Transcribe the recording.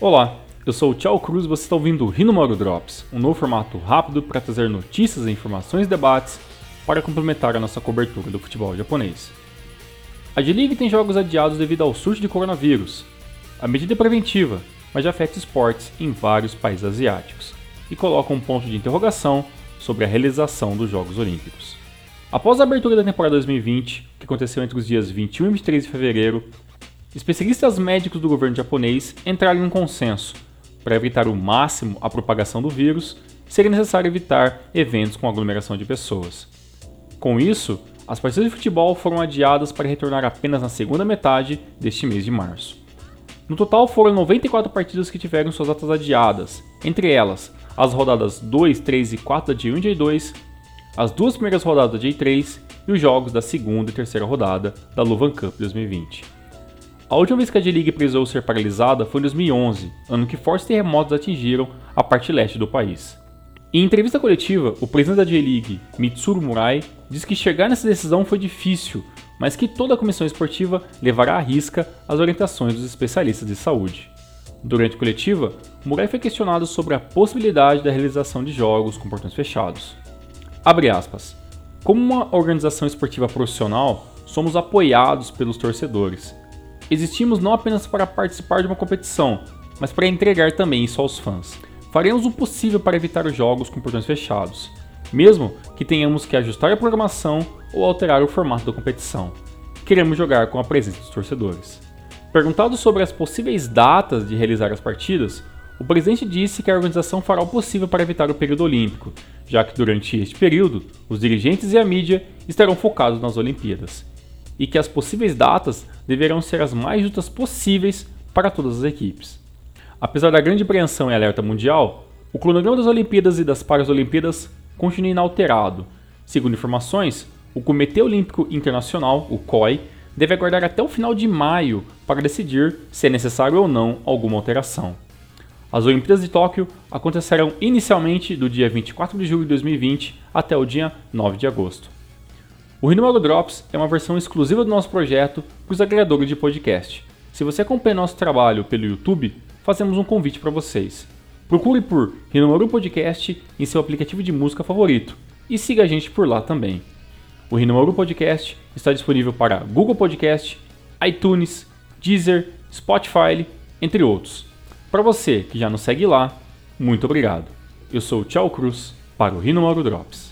Olá, eu sou o Tchau Cruz e você está ouvindo o Rinomaru Drops, um novo formato rápido para trazer notícias, informações e debates para complementar a nossa cobertura do futebol japonês. A J-League tem jogos adiados devido ao surto de coronavírus. A medida é preventiva, mas já afeta esportes em vários países asiáticos e coloca um ponto de interrogação sobre a realização dos Jogos Olímpicos. Após a abertura da temporada 2020, que aconteceu entre os dias 21 e 23 de fevereiro, especialistas médicos do governo japonês entraram em um consenso. Para evitar o máximo a propagação do vírus, seria necessário evitar eventos com aglomeração de pessoas. Com isso, as partidas de futebol foram adiadas para retornar apenas na segunda metade deste mês de março. No total foram 94 partidas que tiveram suas datas adiadas, entre elas as rodadas 2, 3 e 4 da J1 e J2, as duas primeiras rodadas da J3 e os jogos da segunda e terceira rodada da Luvan Cup 2020. A última vez que a J-League precisou ser paralisada foi em 2011, ano que fortes terremotos atingiram a parte leste do país. Em entrevista coletiva, o presidente da J-League, Mitsuru Murai, disse que chegar nessa decisão foi difícil, mas que toda a comissão esportiva levará à risca as orientações dos especialistas de saúde. Durante a coletiva, Murai foi questionado sobre a possibilidade da realização de jogos com portões fechados. Aspas. Como uma organização esportiva profissional, somos apoiados pelos torcedores. Existimos não apenas para participar de uma competição, mas para entregar também isso aos fãs. Faremos o possível para evitar os jogos com portões fechados, mesmo que tenhamos que ajustar a programação ou alterar o formato da competição. Queremos jogar com a presença dos torcedores. Perguntado sobre as possíveis datas de realizar as partidas, o presidente disse que a organização fará o possível para evitar o período olímpico, já que durante este período os dirigentes e a mídia estarão focados nas Olimpíadas, e que as possíveis datas deverão ser as mais justas possíveis para todas as equipes. Apesar da grande apreensão e alerta mundial, o cronograma das Olimpíadas e das Paralimpíadas continua inalterado. Segundo informações, o Comitê Olímpico Internacional, o COI, deve aguardar até o final de maio para decidir se é necessário ou não alguma alteração. As Olimpíadas de Tóquio acontecerão inicialmente do dia 24 de julho de 2020 até o dia 9 de agosto. O Rinomaru Drops é uma versão exclusiva do nosso projeto para os agregadores de podcast. Se você acompanha nosso trabalho pelo YouTube, fazemos um convite para vocês. Procure por Rinomaru Podcast em seu aplicativo de música favorito e siga a gente por lá também. O Rinomaru Podcast está disponível para Google Podcast, iTunes, Deezer, Spotify, entre outros. Para você que já nos segue lá, muito obrigado. Eu sou o Tchau Cruz para o Rino Mauro Drops.